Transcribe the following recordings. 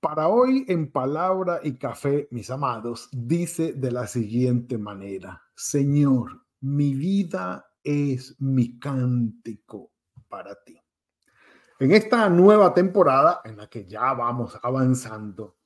para hoy en palabra y café, mis amados, dice de la siguiente manera, Señor, mi vida es mi cántico para ti. En esta nueva temporada en la que ya vamos avanzando,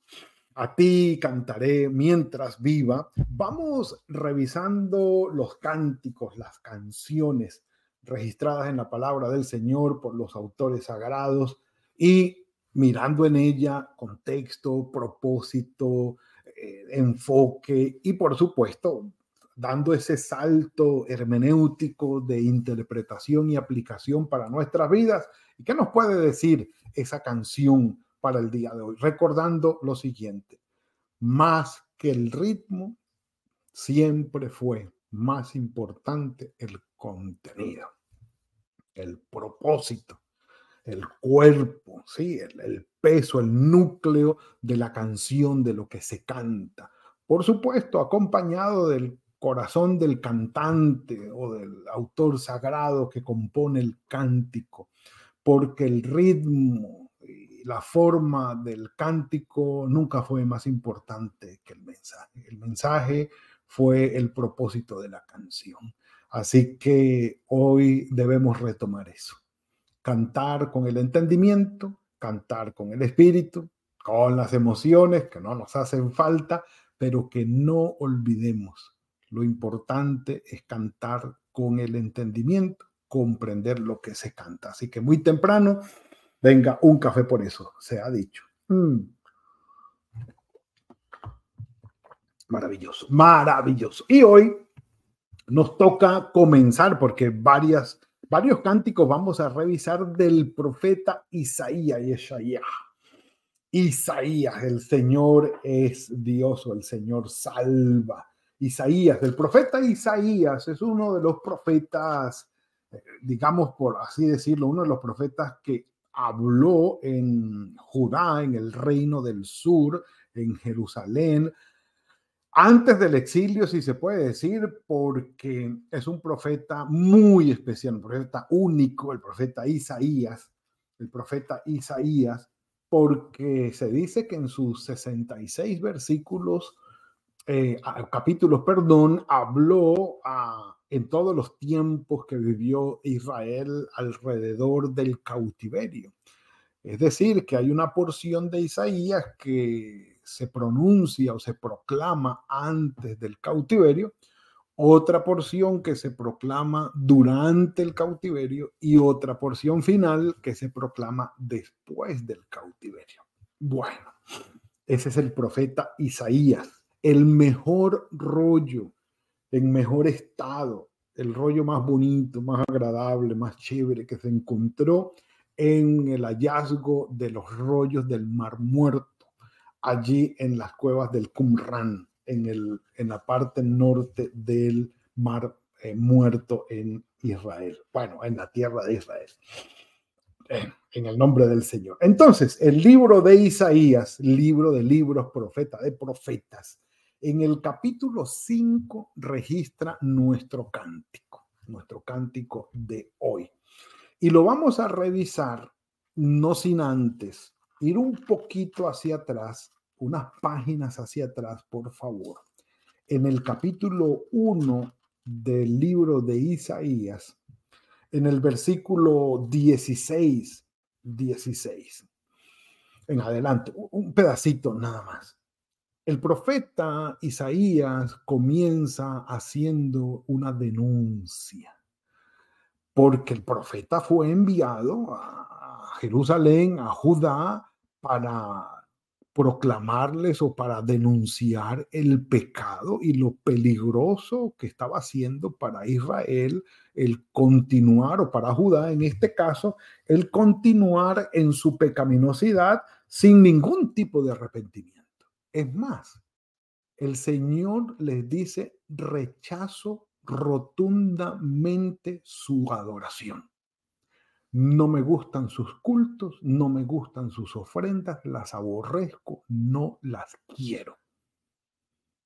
a ti cantaré mientras viva, vamos revisando los cánticos, las canciones registradas en la palabra del Señor por los autores sagrados y mirando en ella contexto, propósito, eh, enfoque y por supuesto dando ese salto hermenéutico de interpretación y aplicación para nuestras vidas. ¿Y qué nos puede decir esa canción para el día de hoy? Recordando lo siguiente, más que el ritmo, siempre fue más importante el contenido, el propósito el cuerpo, ¿sí? El, peso, el núcleo de la canción, de lo que se canta. Por supuesto, acompañado del corazón del cantante o del autor sagrado que compone el cántico, porque el ritmo y la forma del cántico nunca fue más importante que el mensaje. El mensaje fue el propósito de la canción. Así que hoy debemos retomar eso cantar con el entendimiento, cantar con el espíritu, con las emociones que no nos hacen falta, pero que no olvidemos. Lo importante es cantar con el entendimiento, comprender lo que se canta. Así que muy temprano, venga, un café por eso, se ha dicho. Mm. Maravilloso, maravilloso. Y hoy nos toca comenzar porque varias varios cánticos vamos a revisar del profeta Isaías, Isaías. Isaías, el Señor es Dios o el Señor salva. Isaías, el profeta Isaías es uno de los profetas, eh, digamos por así decirlo, uno de los profetas que habló en Judá, en el reino del sur, en Jerusalén, antes del exilio, si se puede decir, porque es un profeta muy especial, un profeta único, el profeta Isaías, el profeta Isaías, porque se dice que en sus 66 versículos, eh, capítulos, perdón, habló en todos los tiempos que vivió Israel alrededor del cautiverio. Es decir, que hay una porción de Isaías que se pronuncia o se proclama antes del cautiverio, otra porción que se proclama durante el cautiverio y otra porción final que se proclama después del cautiverio. Bueno, ese es el profeta Isaías, el mejor rollo, en mejor estado, el rollo más bonito, más agradable, más chévere que se encontró en el hallazgo de los rollos del Mar Muerto allí en las cuevas del Qumran, en, el, en la parte norte del Mar eh, Muerto en Israel. Bueno, en la tierra de Israel. Eh, en el nombre del Señor. Entonces, el libro de Isaías, libro de libros, profeta de profetas, en el capítulo 5 registra nuestro cántico, nuestro cántico de hoy. Y lo vamos a revisar no sin antes ir un poquito hacia atrás, unas páginas hacia atrás, por favor. En el capítulo 1 del libro de Isaías, en el versículo 16, 16. En adelante, un pedacito nada más. El profeta Isaías comienza haciendo una denuncia, porque el profeta fue enviado a Jerusalén, a Judá, para proclamarles o para denunciar el pecado y lo peligroso que estaba haciendo para Israel el continuar, o para Judá en este caso, el continuar en su pecaminosidad sin ningún tipo de arrepentimiento. Es más, el Señor les dice, rechazo rotundamente su adoración. No me gustan sus cultos, no me gustan sus ofrendas, las aborrezco, no las quiero.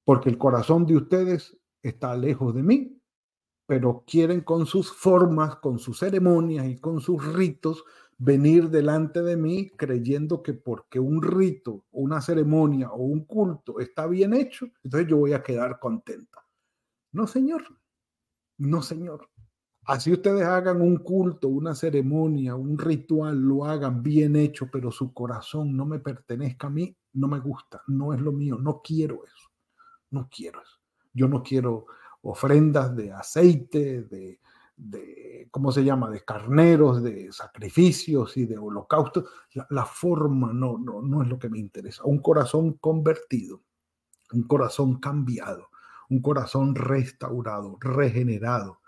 Porque el corazón de ustedes está lejos de mí, pero quieren con sus formas, con sus ceremonias y con sus ritos venir delante de mí creyendo que porque un rito, una ceremonia o un culto está bien hecho, entonces yo voy a quedar contenta. No, señor. No, señor. Así ustedes hagan un culto, una ceremonia, un ritual, lo hagan bien hecho, pero su corazón no me pertenezca a mí, no me gusta, no es lo mío, no quiero eso, no quiero eso. Yo no quiero ofrendas de aceite, de, de ¿cómo se llama?, de carneros, de sacrificios y de holocaustos. La, forma no, no, no es lo que me interesa. Un corazón convertido, un corazón cambiado, un corazón restaurado, regenerado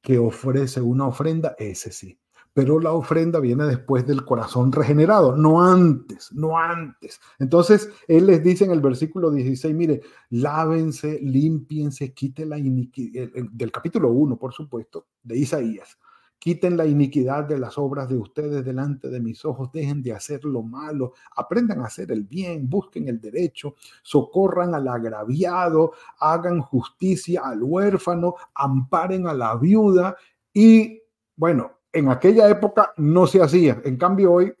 que ofrece una ofrenda, ese sí. Pero la ofrenda viene después del corazón regenerado, no antes, no antes. Entonces, Él les dice en el versículo 16, mire, lávense, limpiense, quiten la iniquidad, del capítulo 1, por supuesto, de Isaías Quiten la iniquidad de las obras de ustedes delante de mis ojos, dejen de hacer lo malo, aprendan a hacer el bien, busquen el derecho, socorran al agraviado, hagan justicia al huérfano, amparen a la viuda y bueno, en aquella época no se hacía, en cambio hoy,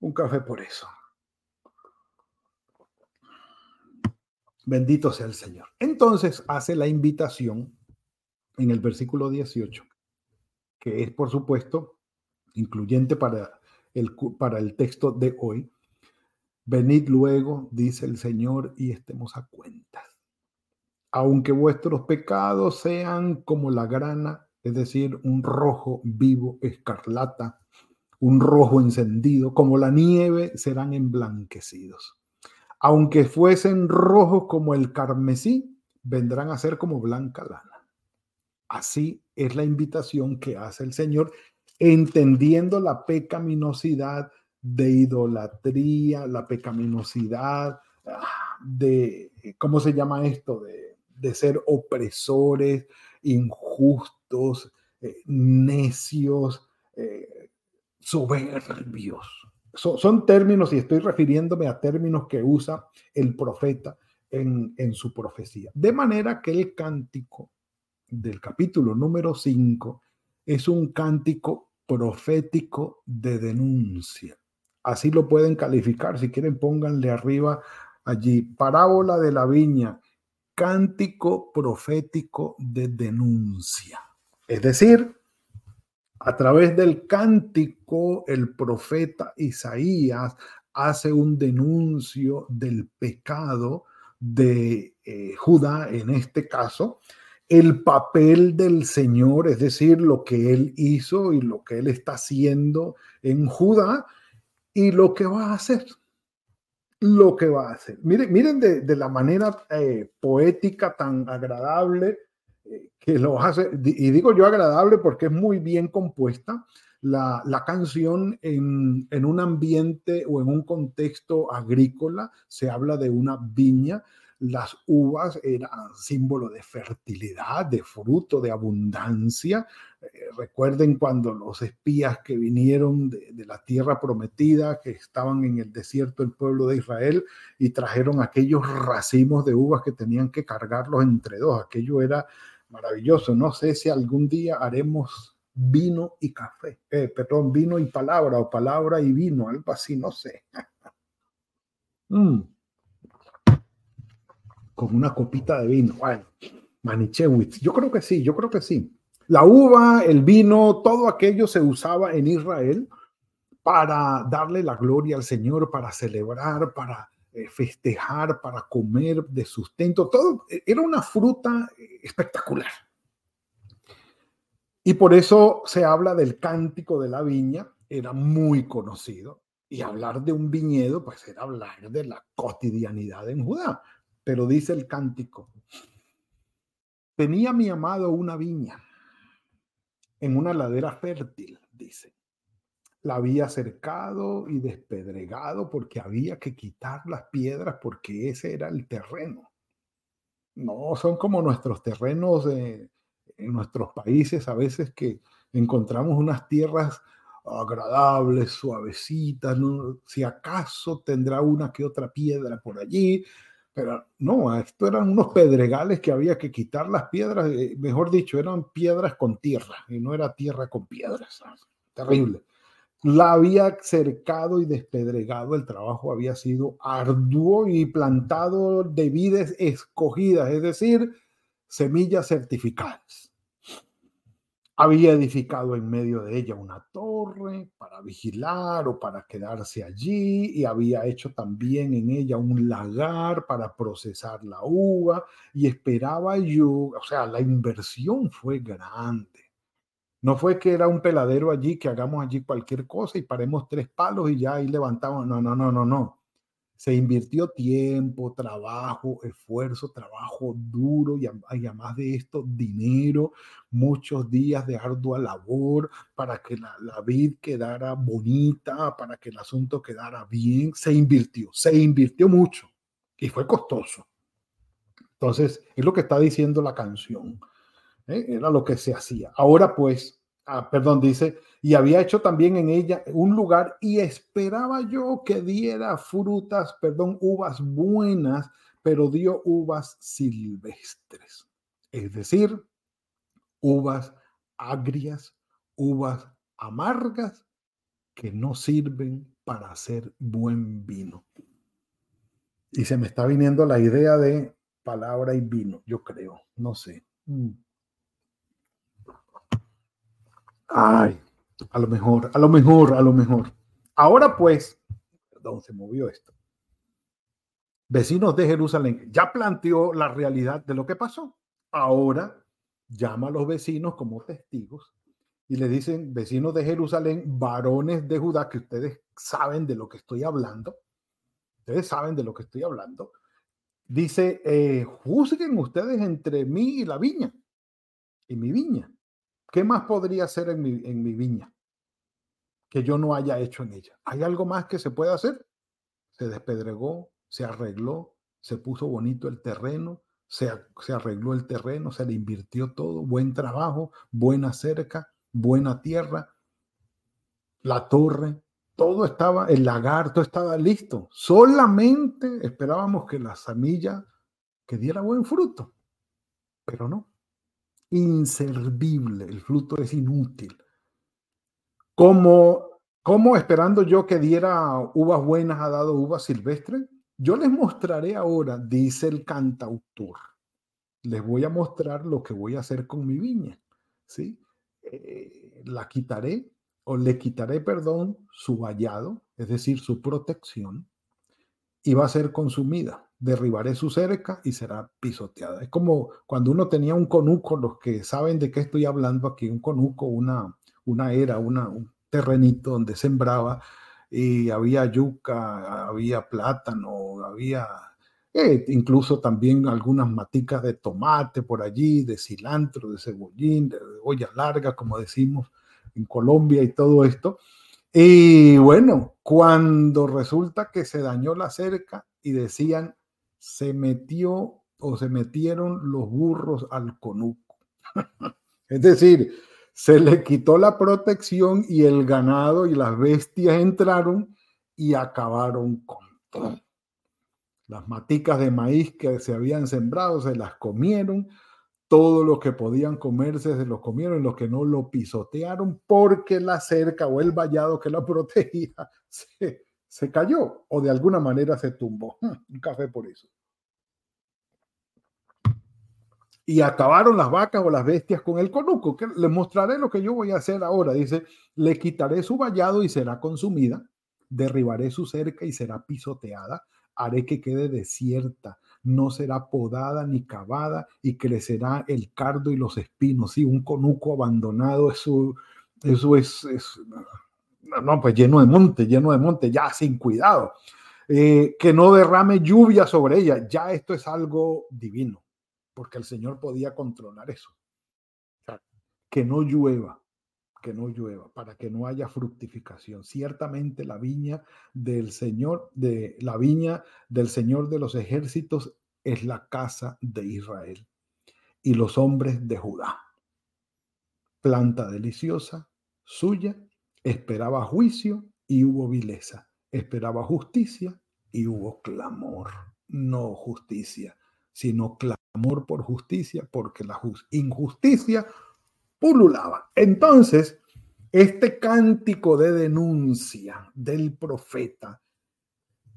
un café por eso. Bendito sea el Señor. Entonces hace la invitación en el versículo 18, que es por supuesto incluyente para el, para el texto de hoy. Venid luego, dice el Señor, y estemos a cuentas. Aunque vuestros pecados sean como la grana, es decir, un rojo vivo escarlata, un rojo encendido, como la nieve, serán emblanquecidos. Aunque fuesen rojos como el carmesí, vendrán a ser como blanca lana. Así es la invitación que hace el Señor, entendiendo la pecaminosidad de idolatría, la pecaminosidad ah, de, ¿cómo se llama esto? De, ser opresores, injustos, eh, necios, eh, soberbios. son términos, y estoy refiriéndome a términos que usa el profeta en, en su profecía. De manera que el cántico del capítulo número 5 es un cántico profético de denuncia. Así lo pueden calificar. Si quieren, pónganle arriba allí, parábola de la viña, cántico profético de denuncia. Es decir, a través del cántico, el profeta Isaías hace un denuncio del pecado de eh, Judá en este caso, el papel del Señor, es decir, lo que Él hizo y lo que Él está haciendo en Judá y lo que va a hacer. Lo que va a hacer. Miren, miren de, la manera eh, poética tan agradable eh, que lo hace, y digo yo agradable porque es muy bien compuesta. La, la canción en, en un ambiente o en un contexto agrícola, se habla de una viña, las uvas eran símbolo de fertilidad, de fruto, de abundancia. Eh, recuerden cuando los espías que vinieron de, la tierra prometida, que estaban en el desierto del pueblo de Israel y trajeron aquellos racimos de uvas que tenían que cargarlos entre dos. Aquello era maravilloso. No sé si algún día haremos vino y café, eh, perdón, vino y palabra o palabra y vino, algo así, no sé. mm con una copita de vino. Bueno, Manichewitz, yo creo que sí, yo creo que sí. La uva, el vino, todo aquello se usaba en Israel para darle la gloria al Señor, para celebrar, para eh, festejar, para comer de sustento. Todo eh, era una fruta eh, espectacular. Y por eso se habla del cántico de la viña, era muy conocido. Y hablar de un viñedo, pues era hablar de la cotidianidad en Judá. Pero dice el cántico, tenía mi amado una viña en una ladera fértil, dice. la había cercado y despedregado porque había que quitar las piedras porque ese era el terreno. No son como nuestros terrenos en nuestros países a veces que encontramos unas tierras agradables, suavecitas, si acaso tendrá una que otra piedra por allí, pero no, esto eran unos pedregales que había que quitar las piedras, eh, mejor dicho, eran piedras con tierra y no era tierra con piedras. Terrible. La había cercado y despedregado, el trabajo había sido arduo y plantado de vides escogidas, es decir, semillas certificadas había edificado en medio de ella una torre para vigilar o para quedarse allí y había hecho también en ella un lagar para procesar la uva y esperaba yo, o sea, la inversión fue grande. No fue que era un peladero allí, que hagamos allí cualquier cosa y paremos tres palos y ya ahí levantamos. No, no, no, no, no. Se invirtió tiempo, trabajo, esfuerzo, trabajo duro y, además de esto, dinero, muchos días de ardua labor para que la, la vid quedara bonita, para que el asunto quedara bien. Se invirtió, se invirtió mucho y fue costoso. Entonces, es lo que está diciendo la canción. ¿eh? Era lo que se hacía. Ahora pues, ah, perdón, dice, y había hecho también en ella un lugar y esperaba yo que diera frutas, perdón, uvas buenas, pero dio uvas silvestres, es decir, uvas agrias, uvas amargas que no sirven para hacer buen vino. Y se me está viniendo la idea de palabra y vino, yo creo, no sé. Mm. Ay, a lo mejor, a lo mejor, a lo mejor. Ahora pues, perdón, se movió esto. Vecinos de Jerusalén ya planteó la realidad de lo que pasó. Ahora llama a los vecinos como testigos y le dicen, vecinos de Jerusalén, varones de Judá, que ustedes saben de lo que estoy hablando. Ustedes saben de lo que estoy hablando. Dice, eh, juzguen ustedes entre mí y la viña, y mi viña. ¿Qué más podría hacer en mi, viña que yo no haya hecho en ella? ¿Hay algo más que se puede hacer? Se despedregó, se arregló, se puso bonito el terreno, se, se arregló el terreno, se le invirtió todo, buen trabajo, buena cerca, buena tierra, la torre, todo estaba, el lagarto estaba listo. Solamente esperábamos que la semilla que diera buen fruto, pero no inservible, el fruto es inútil. Como, como esperando yo que diera uvas buenas ha dado uvas silvestres, yo les mostraré ahora, dice el cantautor, les voy a mostrar lo que voy a hacer con mi viña, ¿sí? Eh, la quitaré o le quitaré, perdón, su vallado, es decir, su protección, y va a ser consumida derribaré su cerca y será pisoteada. Es como cuando uno tenía un conuco, los que saben de qué estoy hablando aquí, un conuco, una, una era, un terrenito donde sembraba y había yuca, había plátano, había eh, incluso también algunas maticas de tomate por allí, de cilantro, de cebollín, de olla larga, como decimos en Colombia y todo esto. Y bueno, cuando resulta que se dañó la cerca y decían, se metió o se metieron los burros al conuco. es decir, se le quitó la protección y el ganado y las bestias entraron y acabaron con todo. Las maticas de maíz que se habían sembrado se las comieron, todo lo que podían comerse se los comieron, los que no lo pisotearon porque la cerca o el vallado que la protegía se, cayó o de alguna manera se tumbó. Un café por eso. Y acabaron las vacas o las bestias con el conuco. Que les mostraré lo que yo voy a hacer ahora. Dice, le quitaré su vallado y será consumida. Derribaré su cerca y será pisoteada. Haré que quede desierta. No será podada ni cavada y crecerá el cardo y los espinos. Sí, un conuco abandonado, eso, eso es no, pues lleno de monte, lleno de monte, ya sin cuidado. Eh, que no derrame lluvia sobre ella, ya esto es algo divino, porque el Señor podía controlar eso. que no llueva, que no llueva, para que no haya fructificación. Ciertamente la viña del Señor, de la viña del Señor de los ejércitos es la casa de Israel y los hombres de Judá. Planta deliciosa, suya, esperaba juicio y hubo vileza, esperaba justicia y hubo clamor, no justicia, sino clamor por justicia, porque la injusticia pululaba. Entonces, este cántico de denuncia del profeta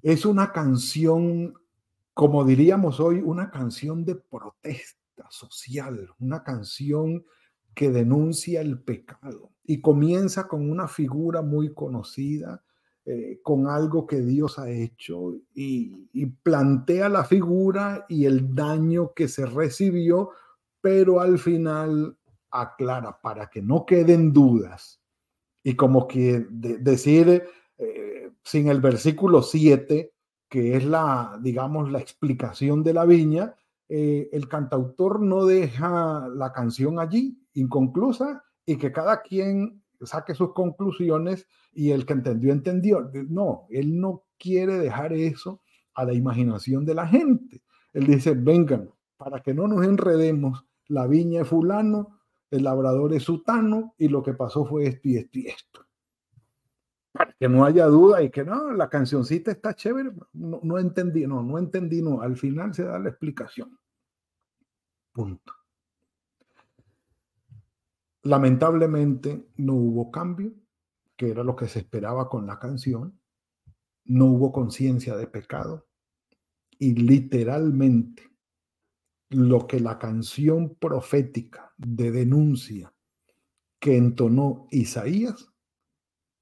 es una canción, como diríamos hoy, una canción de protesta social, una canción que denuncia el pecado y comienza con una figura muy conocida, eh, con algo que Dios ha hecho y, plantea la figura y el daño que se recibió, pero al final aclara para que no queden dudas y como que decir eh, sin el versículo 7, que es la, digamos, la explicación de la viña, eh, el cantautor no deja la canción allí, inconclusa, y que cada quien saque sus conclusiones y el que entendió, entendió. No, él no quiere dejar eso a la imaginación de la gente. Él dice, vengan, para que no nos enredemos, la viña es fulano, el labrador es sutano y lo que pasó fue esto y esto y esto. Para que no haya duda y que no, la cancioncita está chévere, no, no entendí, no, no entendí, no, al final se da la explicación. Punto. Lamentablemente no hubo cambio, que era lo que se esperaba con la canción, no hubo conciencia de pecado y literalmente lo que la canción profética de denuncia que entonó Isaías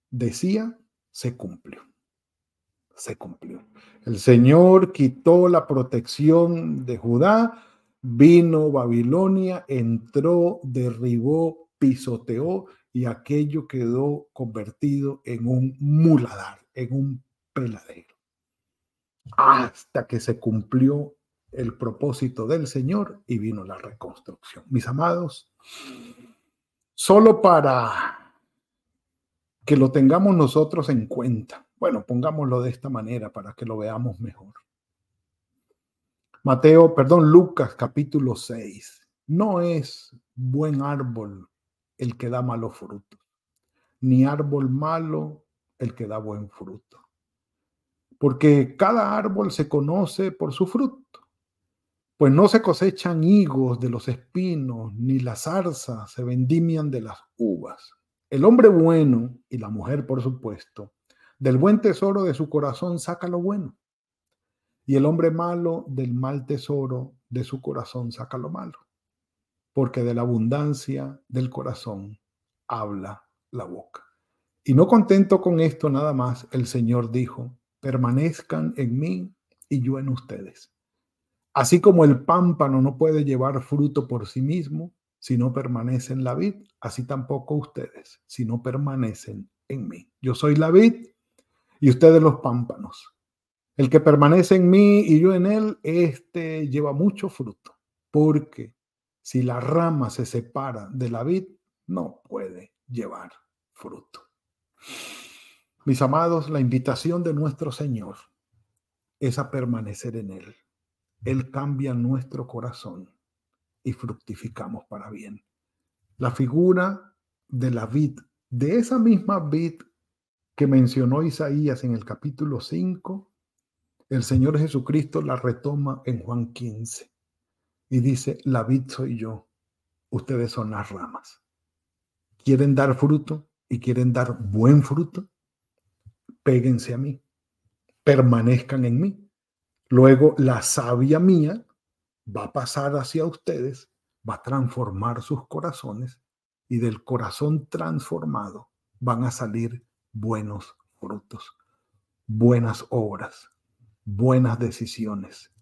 decía, se cumplió. Se cumplió. El Señor quitó la protección de Judá, vino Babilonia, entró, derribó, pisoteó y aquello quedó convertido en un muladar, en un peladero. Hasta que se cumplió el propósito del Señor y vino la reconstrucción. Mis amados, solo para que lo tengamos nosotros en cuenta. Bueno, pongámoslo de esta manera para que lo veamos mejor. Mateo, perdón, Lucas capítulo 6. No es buen árbol el que da malos frutos, ni árbol malo el que da buen fruto. Porque cada árbol se conoce por su fruto. Pues no se cosechan higos de los espinos, ni las zarzas se vendimian de las uvas. El hombre bueno, y la mujer por supuesto, del buen tesoro de su corazón saca lo bueno. Y el hombre malo del mal tesoro de su corazón saca lo malo. Porque de la abundancia del corazón habla la boca. Y no contento con esto nada más, el Señor dijo, permanezcan en mí y yo en ustedes Así como el pámpano no puede llevar fruto por sí mismo si no permanece en la vid, así tampoco ustedes si no permanecen en mí. Yo soy la vid y ustedes los pámpanos. El que permanece en mí y yo en él, este lleva mucho fruto, porque si la rama se separa de la vid, no puede llevar fruto. Mis amados, la invitación de nuestro Señor es a permanecer en Él. Él cambia nuestro corazón y fructificamos para bien. La figura de la vid, de esa misma vid que mencionó Isaías en el capítulo 5, el Señor Jesucristo la retoma en Juan 15 y dice, la vid soy yo, ustedes son las ramas. ¿Quieren dar fruto y quieren dar buen fruto? Péguense a mí, permanezcan en mí Luego la savia mía va a pasar hacia ustedes, va a transformar sus corazones y del corazón transformado van a salir buenos frutos, buenas obras, buenas decisiones,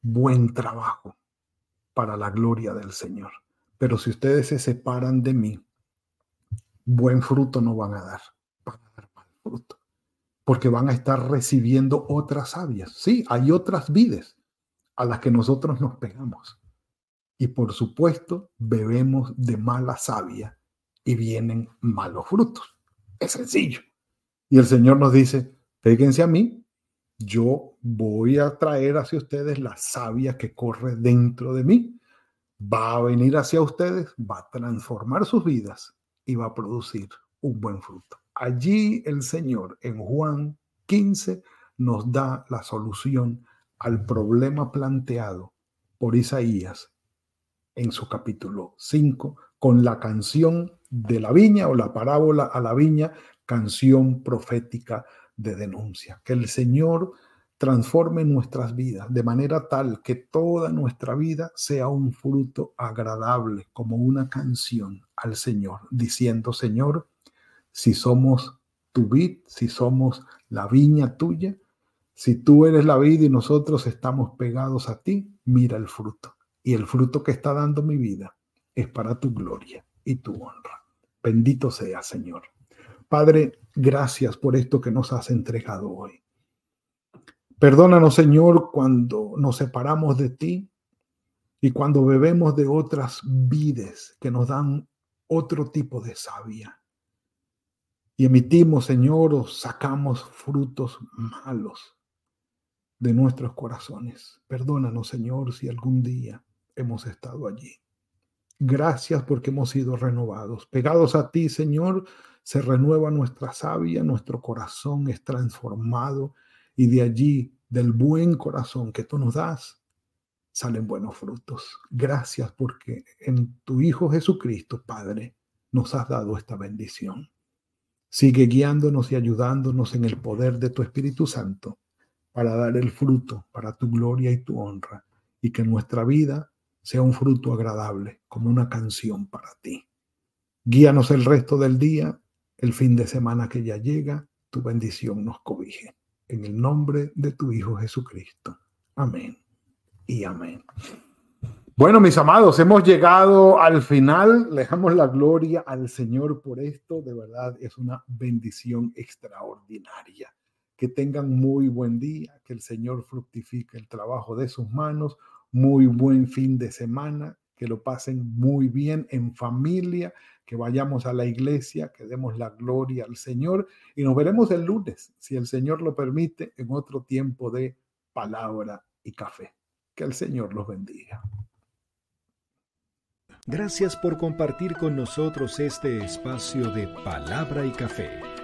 buen trabajo para la gloria del Señor. Pero si ustedes se separan de mí, buen fruto no van a dar, van a dar mal fruto porque van a estar recibiendo otras sabias. Sí, hay otras vides a las que nosotros nos pegamos. Y por supuesto, bebemos de mala savia y vienen malos frutos. Es sencillo. Y el Señor nos dice, péguense a mí, yo voy a traer hacia ustedes la savia que corre dentro de mí. Va a venir hacia ustedes, va a transformar sus vidas y va a producir un buen fruto. Allí el Señor en Juan 15 nos da la solución al problema planteado por Isaías en su capítulo 5 con la canción de la viña o la parábola a la viña, canción profética de denuncia. Que el Señor transforme nuestras vidas de manera tal que toda nuestra vida sea un fruto agradable, como una canción al Señor, diciendo, Señor, si somos tu vid, si somos la viña tuya, si tú eres la vid y nosotros estamos pegados a ti, mira el fruto. Y el fruto que está dando mi vida es para tu gloria y tu honra. Bendito sea, Señor. Padre, gracias por esto que nos has entregado hoy. Perdónanos, Señor, cuando nos separamos de ti y cuando bebemos de otras vides que nos dan otro tipo de savia. Y emitimos, Señor, o sacamos frutos malos de nuestros corazones. Perdónanos, Señor, si algún día hemos estado allí. Gracias porque hemos sido renovados. Pegados a ti, Señor, se renueva nuestra savia, nuestro corazón es transformado y de allí, del buen corazón que tú nos das, salen buenos frutos. Gracias porque en tu Hijo Jesucristo, Padre, nos has dado esta bendición. Sigue guiándonos y ayudándonos en el poder de tu Espíritu Santo para dar el fruto para tu gloria y tu honra y que nuestra vida sea un fruto agradable como una canción para ti. Guíanos el resto del día, el fin de semana que ya llega, tu bendición nos cobije. En el nombre de tu Hijo Jesucristo. Amén y amén. Bueno, mis amados, hemos llegado al final. Le damos la gloria al Señor por esto. De verdad, es una bendición extraordinaria. Que tengan muy buen día, que el Señor fructifique el trabajo de sus manos. Muy buen fin de semana, que lo pasen muy bien en familia, que vayamos a la iglesia, que demos la gloria al Señor y nos veremos el lunes, si el Señor lo permite, en otro tiempo de palabra y café. Que el Señor los bendiga. Gracias por compartir con nosotros este espacio de palabra y café.